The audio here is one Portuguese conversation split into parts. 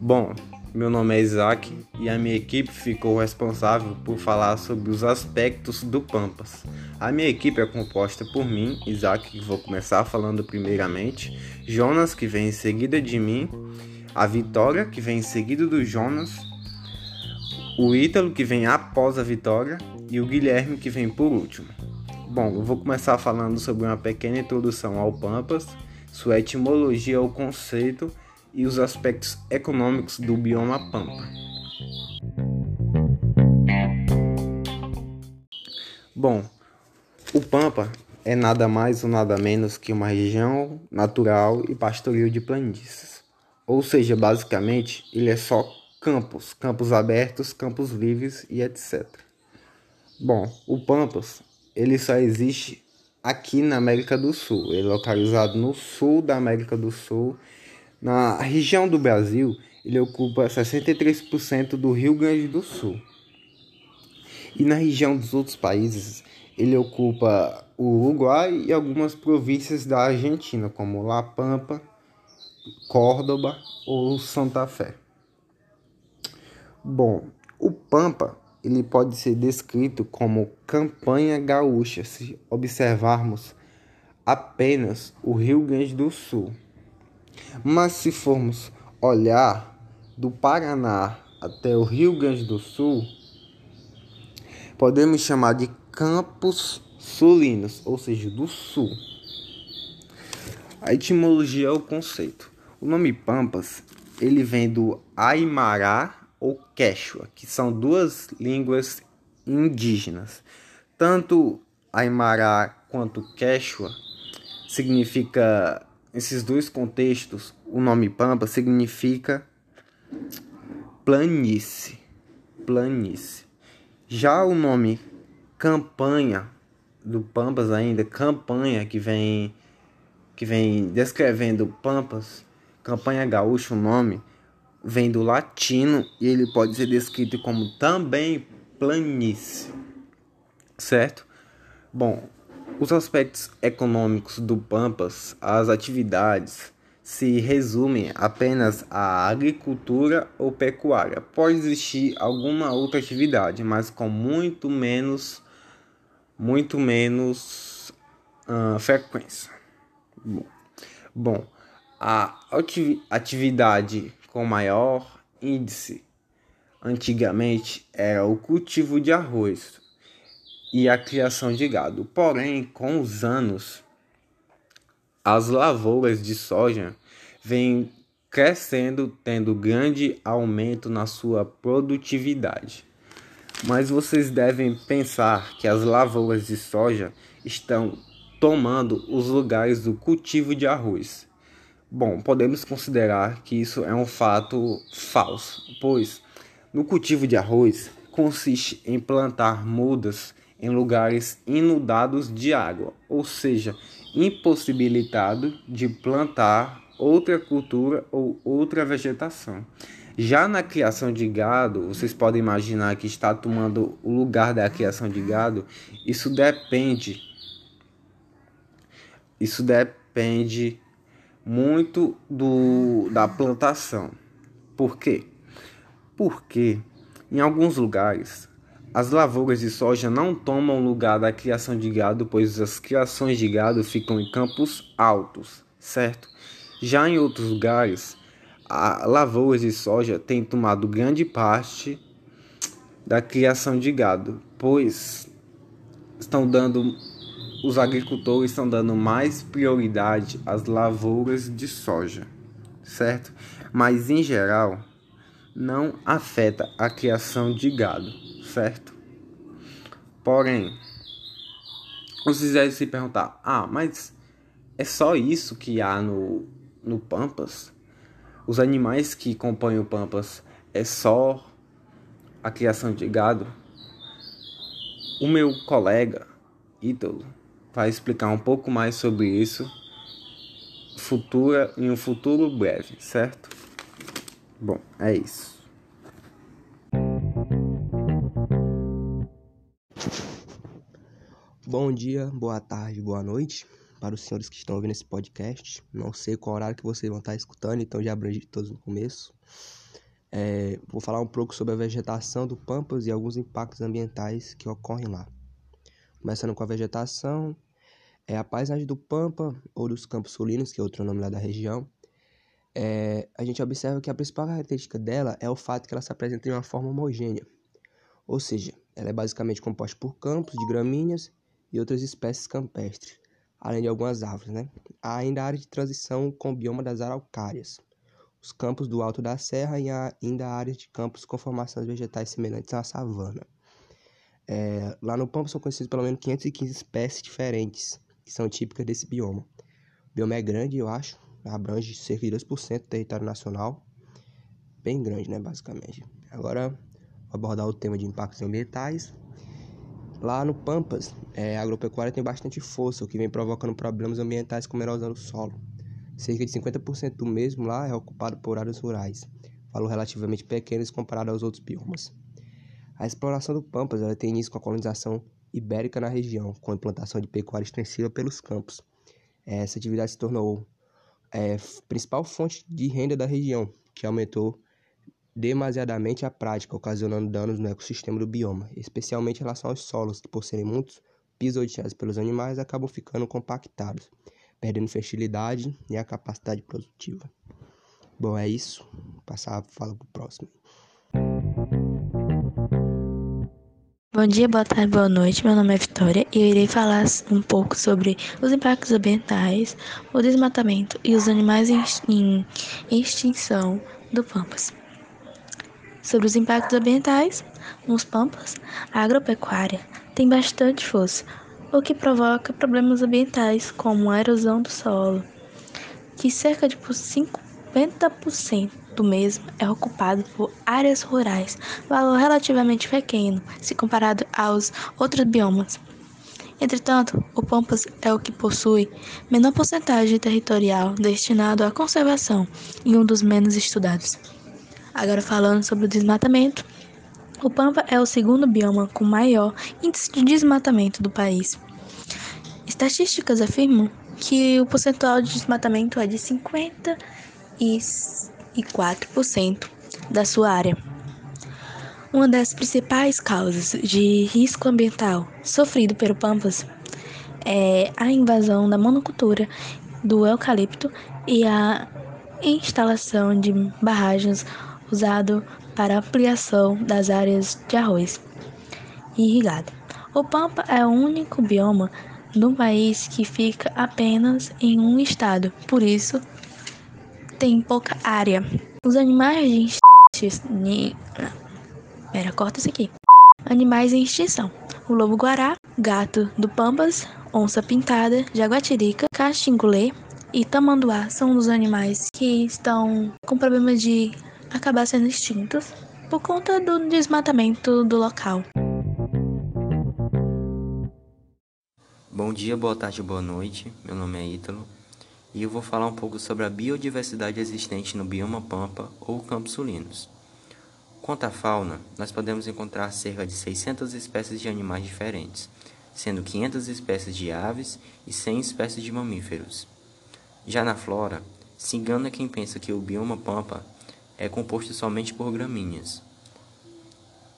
Bom, meu nome é Isaac e a minha equipe ficou responsável por falar sobre os aspectos do Pampas. A minha equipe é composta por mim, Isaac, que vou começar falando primeiramente, Jonas, que vem em seguida de mim, a Vitória, que vem em seguida do Jonas, o Ítalo, que vem após a Vitória, e o Guilherme, que vem por último. Bom, eu vou começar falando sobre uma pequena introdução ao Pampas, sua etimologia, o conceito e os aspectos econômicos do bioma Pampa. Bom, o Pampa é nada mais ou nada menos que uma região natural e pastoril de planícies. Ou seja, basicamente, ele é só campos, campos abertos, campos livres e etc. Bom, o Pampas, ele só existe aqui na América do Sul. Ele é localizado no sul da América do Sul na região do Brasil, ele ocupa 63% do Rio Grande do Sul. E na região dos outros países, ele ocupa o Uruguai e algumas províncias da Argentina, como La Pampa, Córdoba ou Santa Fé. Bom, o Pampa ele pode ser descrito como campanha gaúcha se observarmos apenas o Rio Grande do Sul. Mas se formos olhar do Paraná até o Rio Grande do Sul, podemos chamar de campos sulinos, ou seja, do sul. A etimologia é o conceito. O nome Pampas, ele vem do Aimará ou Quechua, que são duas línguas indígenas. Tanto Aimará quanto Quechua significa esses dois contextos, o nome Pampa significa planície, planície. Já o nome campanha do Pampas ainda, campanha que vem que vem descrevendo Pampas, campanha gaúcha, o nome vem do latino e ele pode ser descrito como também planície. Certo? Bom, os aspectos econômicos do Pampas, as atividades, se resumem apenas à agricultura ou pecuária. Pode existir alguma outra atividade, mas com muito menos, muito menos uh, frequência. Bom, bom, a atividade com maior índice antigamente era o cultivo de arroz, e a criação de gado. Porém, com os anos, as lavouras de soja vêm crescendo, tendo grande aumento na sua produtividade. Mas vocês devem pensar que as lavouras de soja estão tomando os lugares do cultivo de arroz. Bom, podemos considerar que isso é um fato falso, pois no cultivo de arroz consiste em plantar mudas em lugares inundados de água, ou seja, impossibilitado de plantar outra cultura ou outra vegetação. Já na criação de gado, vocês podem imaginar que está tomando o lugar da criação de gado, isso depende isso depende muito do da plantação. Por quê? Porque em alguns lugares as lavouras de soja não tomam lugar da criação de gado, pois as criações de gado ficam em campos altos, certo? Já em outros lugares, a lavouras de soja têm tomado grande parte da criação de gado, pois estão dando os agricultores estão dando mais prioridade às lavouras de soja, certo? Mas em geral, não afeta a criação de gado certo? Porém, vocês devem se perguntar: ah, mas é só isso que há no, no Pampas? Os animais que compõem o Pampas é só a criação de gado? O meu colega Ítalo vai explicar um pouco mais sobre isso futura, em um futuro breve, certo? Bom, é isso. Bom dia, boa tarde, boa noite. para os senhores que estão ouvindo esse podcast. Não sei qual horário que vocês vão estar escutando, então já abrangi todos no começo. É, vou falar um pouco sobre a vegetação do Pampas e alguns impactos ambientais que ocorrem lá. Começando com a vegetação, é a paisagem do Pampa ou dos Campos Solinos, que é outro nome lá da região. É, a gente observa que a principal característica dela é o fato que ela se apresenta de uma forma homogênea, ou seja, ela é basicamente composta por campos de gramíneas e outras espécies campestres, além de algumas árvores. Né? Há ainda a área de transição com o bioma das araucárias, os campos do alto da serra e ainda áreas de campos com formações vegetais semelhantes à savana. É, lá no Pampa são conhecidas pelo menos 515 espécies diferentes, que são típicas desse bioma. O bioma é grande, eu acho, abrange cerca de 2% do território nacional, bem grande, né, basicamente. Agora, vou abordar o tema de impactos ambientais. Lá no Pampas, é, a agropecuária tem bastante força, o que vem provocando problemas ambientais como erosão do solo. Cerca de 50% do mesmo lá é ocupado por áreas rurais, valor relativamente pequeno comparado aos outros biomas. A exploração do Pampas ela tem início com a colonização ibérica na região, com a implantação de pecuária extensiva pelos campos. Essa atividade se tornou é, principal fonte de renda da região, que aumentou demasiadamente a prática, ocasionando danos no ecossistema do bioma, especialmente em relação aos solos, que por serem muitos pisoteados pelos animais, acabam ficando compactados, perdendo fertilidade e a capacidade produtiva. Bom, é isso. Vou passar a fala para o próximo. Bom dia, boa tarde, boa noite. Meu nome é Vitória e eu irei falar um pouco sobre os impactos ambientais, o desmatamento e os animais em, extinção do Pampas. Sobre os impactos ambientais, nos Pampas, a agropecuária tem bastante força, o que provoca problemas ambientais como a erosão do solo, que cerca de 50% mesmo é ocupado por áreas rurais, valor relativamente pequeno se comparado aos outros biomas. Entretanto, o Pampas é o que possui menor porcentagem territorial destinado à conservação e um dos menos estudados. Agora falando sobre o desmatamento, o Pampa é o segundo bioma com maior índice de desmatamento do país. Estatísticas afirmam que o percentual de desmatamento é de 50 e 4% da sua área. Uma das principais causas de risco ambiental sofrido pelo Pampas é a invasão da monocultura do eucalipto e a instalação de barragens usado para ampliação das áreas de arroz irrigado. O Pampa é o único bioma do país que fica apenas em um estado, por isso tem pouca área. Os animais de extinção. Pera, corta isso aqui. Animais em extinção: o lobo-guará, gato do Pambas, onça pintada, jaguatirica, caxingulê e tamanduá são os animais que estão com problemas de acabar sendo extintos por conta do desmatamento do local. Bom dia, boa tarde, boa noite. Meu nome é Ítalo e eu vou falar um pouco sobre a biodiversidade existente no bioma Pampa ou Campos Sulinos. Quanto à fauna, nós podemos encontrar cerca de 600 espécies de animais diferentes, sendo 500 espécies de aves e 100 espécies de mamíferos. Já na flora, se engana quem pensa que o bioma Pampa é composto somente por gramíneas.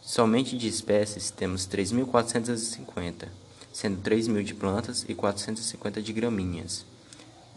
Somente de espécies temos 3.450, sendo 3.000 de plantas e 450 de gramíneas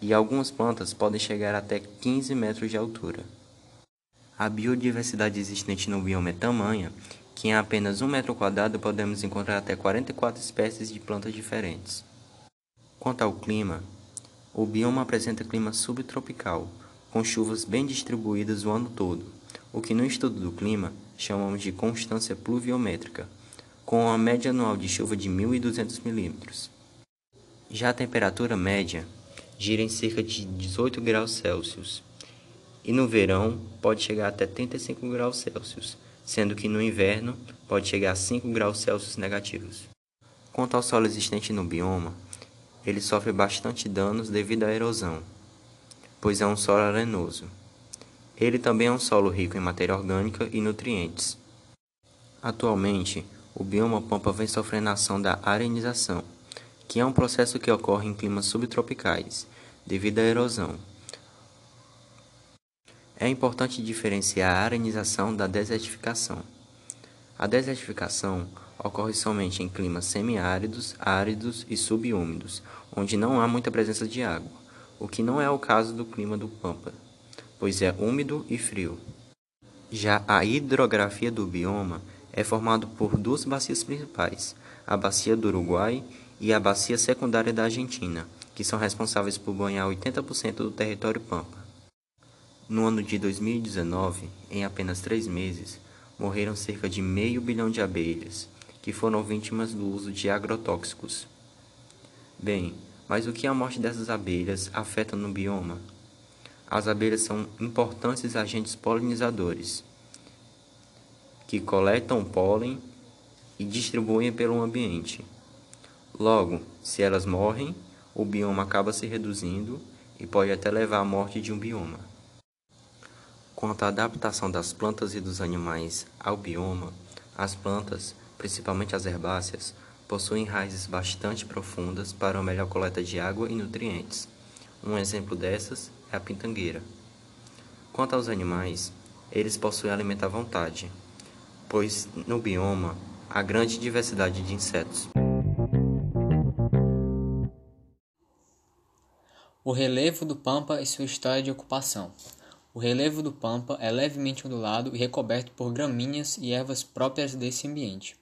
e algumas plantas podem chegar até 15 metros de altura. A biodiversidade existente no bioma é tamanha que em apenas um metro quadrado podemos encontrar até 44 espécies de plantas diferentes. Quanto ao clima, o bioma apresenta clima subtropical, com chuvas bem distribuídas o ano todo, o que no estudo do clima chamamos de constância pluviométrica, com uma média anual de chuva de 1.200 milímetros. Já a temperatura média gira em cerca de 18 graus Celsius. E no verão pode chegar até 35 graus Celsius, sendo que no inverno pode chegar a 5 graus Celsius negativos. Quanto ao solo existente no bioma, ele sofre bastante danos devido à erosão, pois é um solo arenoso. Ele também é um solo rico em matéria orgânica e nutrientes. Atualmente, o bioma Pampa vem sofrendo a ação da arenização, que é um processo que ocorre em climas subtropicais, devido à erosão. É importante diferenciar a arenização da desertificação. A desertificação ocorre somente em climas semiáridos, áridos e subúmidos, onde não há muita presença de água, o que não é o caso do clima do Pampa, pois é úmido e frio. Já a hidrografia do bioma é formada por duas bacias principais, a bacia do Uruguai e a bacia secundária da Argentina, que são responsáveis por banhar 80% do território Pampa. No ano de 2019, em apenas três meses, morreram cerca de meio bilhão de abelhas, que foram vítimas do uso de agrotóxicos. Bem, mas o que a morte dessas abelhas afeta no bioma? As abelhas são importantes agentes polinizadores, que coletam pólen e distribuem pelo ambiente. Logo, se elas morrem, o bioma acaba se reduzindo e pode até levar à morte de um bioma. Quanto à adaptação das plantas e dos animais ao bioma, as plantas, principalmente as herbáceas, possuem raízes bastante profundas para uma melhor coleta de água e nutrientes. Um exemplo dessas é a pintangueira. Quanto aos animais, eles possuem alimento à vontade, pois no bioma há grande diversidade de insetos. O relevo do Pampa e sua história de ocupação. O relevo do pampa é levemente ondulado e recoberto por gramíneas e ervas próprias desse ambiente.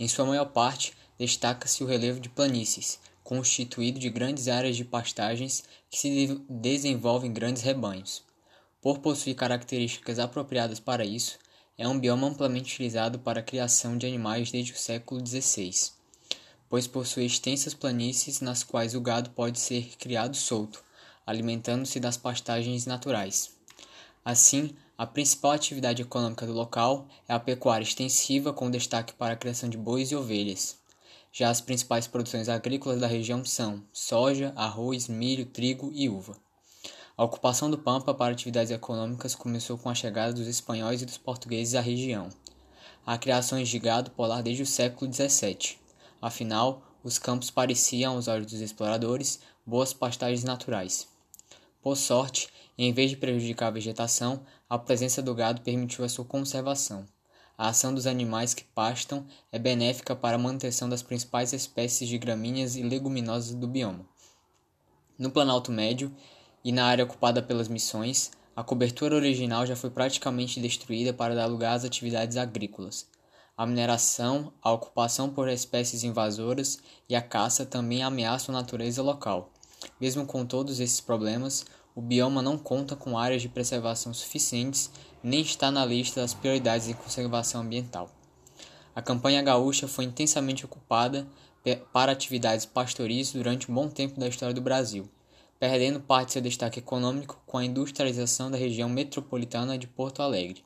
Em sua maior parte, destaca-se o relevo de planícies, constituído de grandes áreas de pastagens que se desenvolvem em grandes rebanhos. Por possuir características apropriadas para isso, é um bioma amplamente utilizado para a criação de animais desde o século XVI, pois possui extensas planícies nas quais o gado pode ser criado solto, alimentando-se das pastagens naturais. Assim, a principal atividade econômica do local é a pecuária extensiva, com destaque para a criação de bois e ovelhas. Já as principais produções agrícolas da região são soja, arroz, milho, trigo e uva. A ocupação do Pampa para atividades econômicas começou com a chegada dos espanhóis e dos portugueses à região. Há criações de gado polar desde o século XVII. Afinal, os campos pareciam, aos olhos dos exploradores, boas pastagens naturais. Por sorte, em vez de prejudicar a vegetação, a presença do gado permitiu a sua conservação. A ação dos animais que pastam é benéfica para a manutenção das principais espécies de gramíneas e leguminosas do bioma. No Planalto Médio e na área ocupada pelas missões, a cobertura original já foi praticamente destruída para dar lugar às atividades agrícolas. A mineração, a ocupação por espécies invasoras e a caça também ameaçam a natureza local. Mesmo com todos esses problemas, o bioma não conta com áreas de preservação suficientes nem está na lista das prioridades de conservação ambiental. A campanha gaúcha foi intensamente ocupada para atividades pastoris durante um bom tempo da história do Brasil, perdendo parte de seu destaque econômico com a industrialização da região metropolitana de Porto Alegre.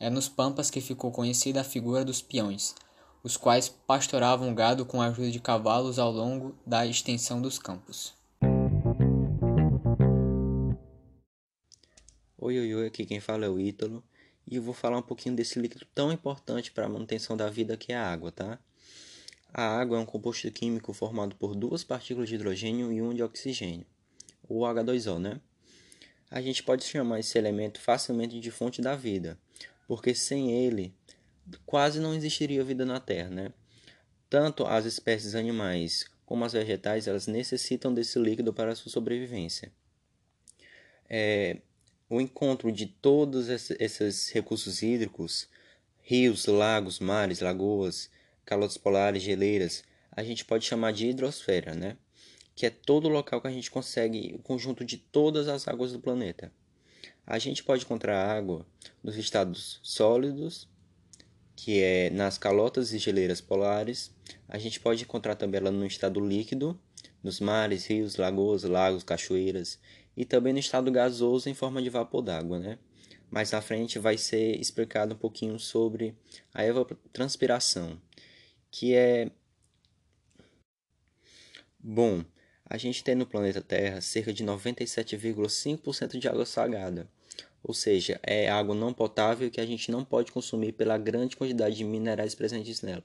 É nos Pampas que ficou conhecida a figura dos peões, os quais pastoravam gado com a ajuda de cavalos ao longo da extensão dos campos. Oi, oi, oi, aqui quem fala é o Ítalo e eu vou falar um pouquinho desse líquido tão importante para a manutenção da vida que é a água, tá? A água é um composto químico formado por duas partículas de hidrogênio e um de oxigênio, ou H2O, né? A gente pode chamar esse elemento facilmente de fonte da vida, porque sem ele quase não existiria vida na Terra, né? Tanto as espécies animais como as vegetais, elas necessitam desse líquido para sua sobrevivência. É, o encontro de todos esses recursos hídricos, rios, lagos, mares, lagoas, calotas polares, geleiras, a gente pode chamar de hidrosfera, né? Que é todo o local que a gente consegue o conjunto de todas as águas do planeta. A gente pode encontrar água nos estados sólidos, que é nas calotas e geleiras polares. A gente pode encontrar também ela no estado líquido, nos mares, rios, lagoas, lagos, cachoeiras e também no estado gasoso em forma de vapor d'água, né? Mais à frente vai ser explicado um pouquinho sobre a evapotranspiração, que é bom. A gente tem no planeta Terra cerca de 97,5% de água salgada, ou seja, é água não potável que a gente não pode consumir pela grande quantidade de minerais presentes nela.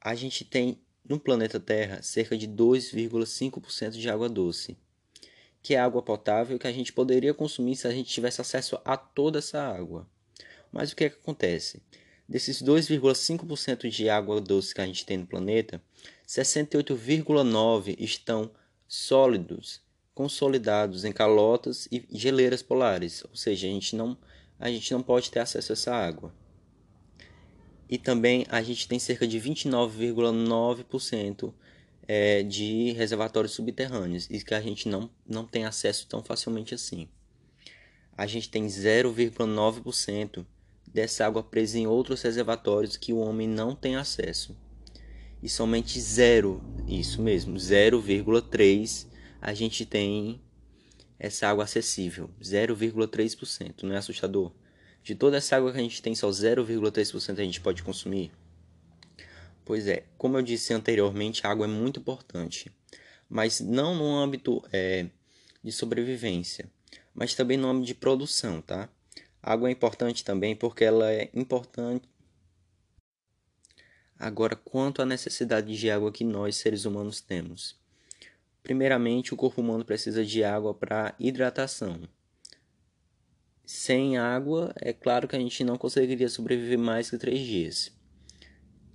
A gente tem no planeta Terra cerca de 2,5% de água doce, que é água potável que a gente poderia consumir se a gente tivesse acesso a toda essa água. Mas o que, é que acontece? Desses 2,5% de água doce que a gente tem no planeta, 68,9% estão sólidos, consolidados em calotas e geleiras polares, ou seja, a gente não, a gente não pode ter acesso a essa água. E também a gente tem cerca de 29,9% é, de reservatórios subterrâneos, e que a gente não, não tem acesso tão facilmente assim. A gente tem 0,9% dessa água presa em outros reservatórios que o homem não tem acesso. E somente zero, isso mesmo, 0,3 a gente tem essa água acessível, 0,3%, não é assustador? De toda essa água que a gente tem, só 0,3% a gente pode consumir? Pois é, como eu disse anteriormente, a água é muito importante, mas não no âmbito é, de sobrevivência, mas também no âmbito de produção, tá? A água é importante também porque ela é importante. Agora, quanto à necessidade de água que nós, seres humanos, temos. Primeiramente, o corpo humano precisa de água para hidratação. Sem água, é claro que a gente não conseguiria sobreviver mais que três dias.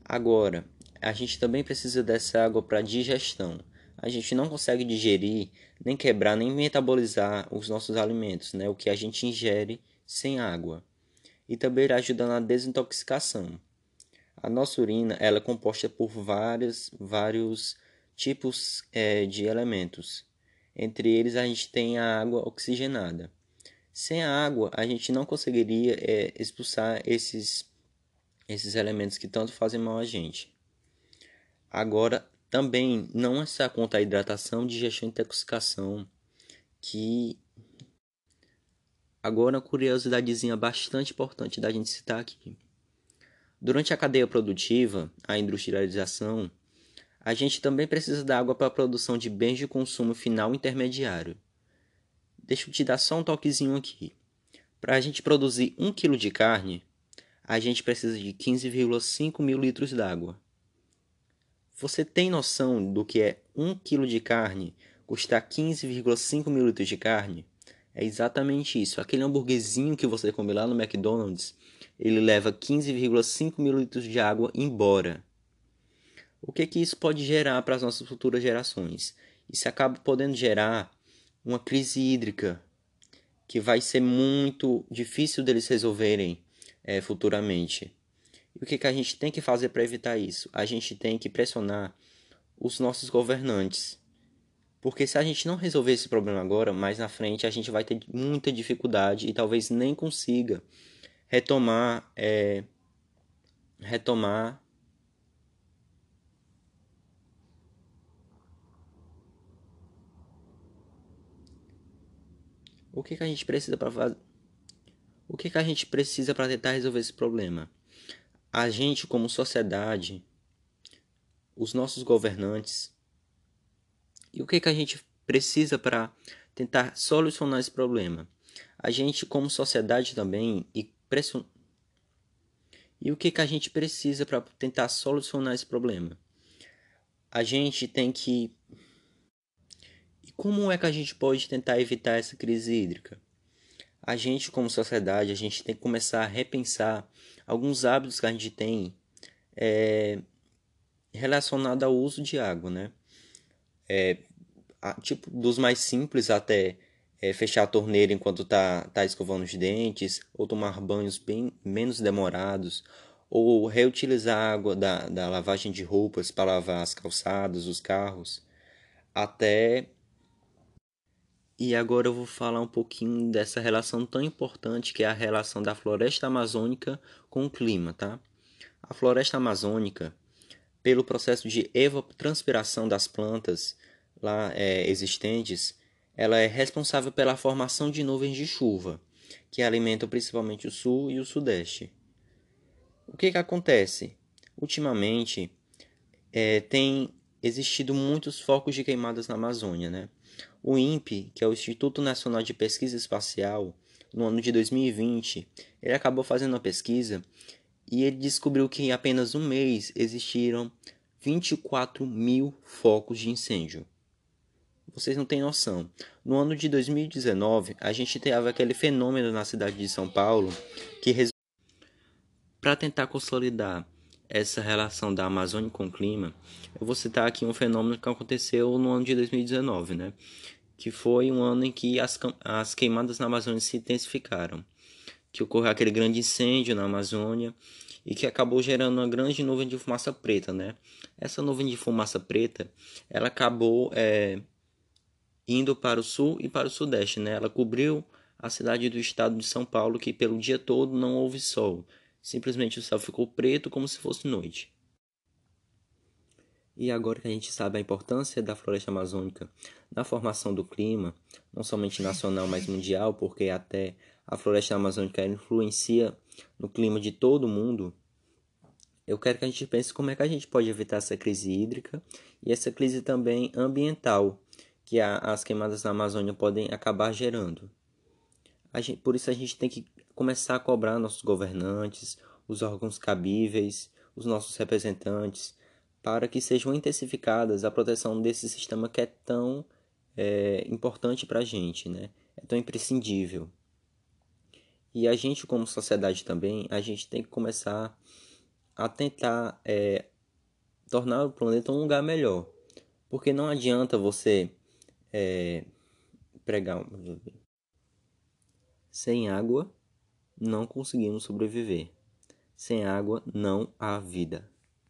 Agora, a gente também precisa dessa água para digestão. A gente não consegue digerir, nem quebrar, nem metabolizar os nossos alimentos, né? o que a gente ingere sem água e também ajuda na desintoxicação. A nossa urina ela é composta por vários, vários tipos é, de elementos. Entre eles a gente tem a água oxigenada. Sem a água a gente não conseguiria é, expulsar esses, esses elementos que tanto fazem mal a gente. Agora também não é só conta a hidratação, digestão e intoxicação que Agora, uma curiosidadezinha bastante importante da gente citar aqui. Durante a cadeia produtiva, a industrialização, a gente também precisa da água para a produção de bens de consumo final intermediário. Deixa eu te dar só um toquezinho aqui. Para a gente produzir 1 kg de carne, a gente precisa de 15,5 mil litros d'água. Você tem noção do que é 1 kg de carne custar 15,5 mil litros de carne? É exatamente isso. Aquele hambúrguerzinho que você come lá no McDonald's, ele leva 15,5 mil litros de água embora. O que que isso pode gerar para as nossas futuras gerações? Isso acaba podendo gerar uma crise hídrica que vai ser muito difícil deles resolverem é, futuramente. E o que, que a gente tem que fazer para evitar isso? A gente tem que pressionar os nossos governantes porque se a gente não resolver esse problema agora, mais na frente a gente vai ter muita dificuldade e talvez nem consiga retomar é, retomar o que, que a gente precisa para fazer o que, que a gente precisa para tentar resolver esse problema? A gente como sociedade os nossos governantes e o que, que a gente precisa para tentar solucionar esse problema? A gente, como sociedade também, e. E o que, que a gente precisa para tentar solucionar esse problema? A gente tem que. E como é que a gente pode tentar evitar essa crise hídrica? A gente, como sociedade, a gente tem que começar a repensar alguns hábitos que a gente tem é, relacionado ao uso de água, né? É, tipo dos mais simples até é, fechar a torneira enquanto tá, tá escovando os dentes, ou tomar banhos bem menos demorados, ou reutilizar a água da, da lavagem de roupas para lavar as calçadas, os carros, até. E agora eu vou falar um pouquinho dessa relação tão importante que é a relação da floresta amazônica com o clima, tá? A floresta amazônica pelo processo de evapotranspiração das plantas lá é, existentes, ela é responsável pela formação de nuvens de chuva, que alimentam principalmente o sul e o sudeste. O que, que acontece? Ultimamente, é, tem existido muitos focos de queimadas na Amazônia. Né? O INPE, que é o Instituto Nacional de Pesquisa Espacial, no ano de 2020, ele acabou fazendo uma pesquisa e ele descobriu que em apenas um mês existiram 24 mil focos de incêndio. Vocês não têm noção. No ano de 2019, a gente teve aquele fenômeno na cidade de São Paulo que para tentar consolidar essa relação da Amazônia com o clima, eu vou citar aqui um fenômeno que aconteceu no ano de 2019, né? Que foi um ano em que as, as queimadas na Amazônia se intensificaram. Que ocorreu aquele grande incêndio na Amazônia e que acabou gerando uma grande nuvem de fumaça preta, né? Essa nuvem de fumaça preta, ela acabou é, indo para o sul e para o sudeste, né? Ela cobriu a cidade do estado de São Paulo, que pelo dia todo não houve sol, Simplesmente o céu ficou preto como se fosse noite. E agora que a gente sabe a importância da floresta amazônica na formação do clima, não somente nacional, mas mundial, porque até a floresta amazônica influencia no clima de todo o mundo, eu quero que a gente pense como é que a gente pode evitar essa crise hídrica e essa crise também ambiental que a, as queimadas na Amazônia podem acabar gerando. Gente, por isso a gente tem que começar a cobrar nossos governantes, os órgãos cabíveis, os nossos representantes, para que sejam intensificadas a proteção desse sistema que é tão é, importante para a gente, né? é tão imprescindível. E a gente, como sociedade também, a gente tem que começar a tentar é, tornar o planeta um lugar melhor. Porque não adianta você é, pregar. Sem água não conseguimos sobreviver. Sem água não há vida.